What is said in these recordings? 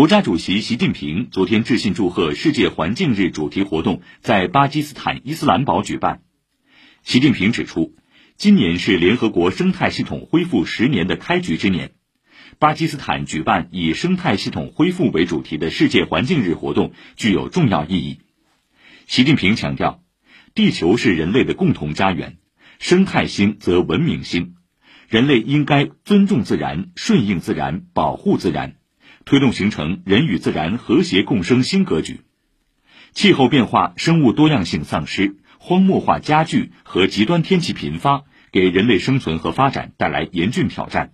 国家主席习近平昨天致信祝贺世界环境日主题活动在巴基斯坦伊斯兰堡举办。习近平指出，今年是联合国生态系统恢复十年的开局之年，巴基斯坦举办以生态系统恢复为主题的世界环境日活动具有重要意义。习近平强调，地球是人类的共同家园，生态兴则文明兴，人类应该尊重自然、顺应自然、保护自然。推动形成人与自然和谐共生新格局。气候变化、生物多样性丧失、荒漠化加剧和极端天气频发，给人类生存和发展带来严峻挑战。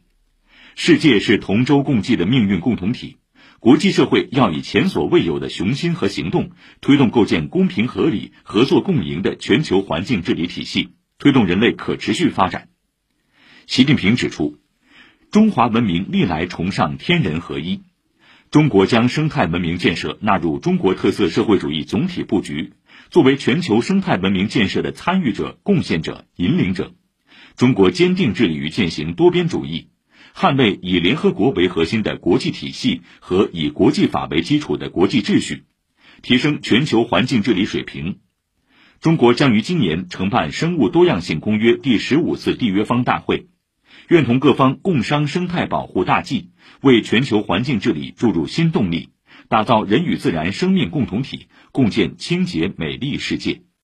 世界是同舟共济的命运共同体，国际社会要以前所未有的雄心和行动，推动构建公平合理、合作共赢的全球环境治理体系，推动人类可持续发展。习近平指出，中华文明历来崇尚天人合一。中国将生态文明建设纳入中国特色社会主义总体布局，作为全球生态文明建设的参与者、贡献者、引领者。中国坚定致力于践行多边主义，捍卫以联合国为核心的国际体系和以国际法为基础的国际秩序，提升全球环境治理水平。中国将于今年承办《生物多样性公约》第十五次缔约方大会。愿同各方共商生态保护大计，为全球环境治理注入新动力，打造人与自然生命共同体，共建清洁美丽世界。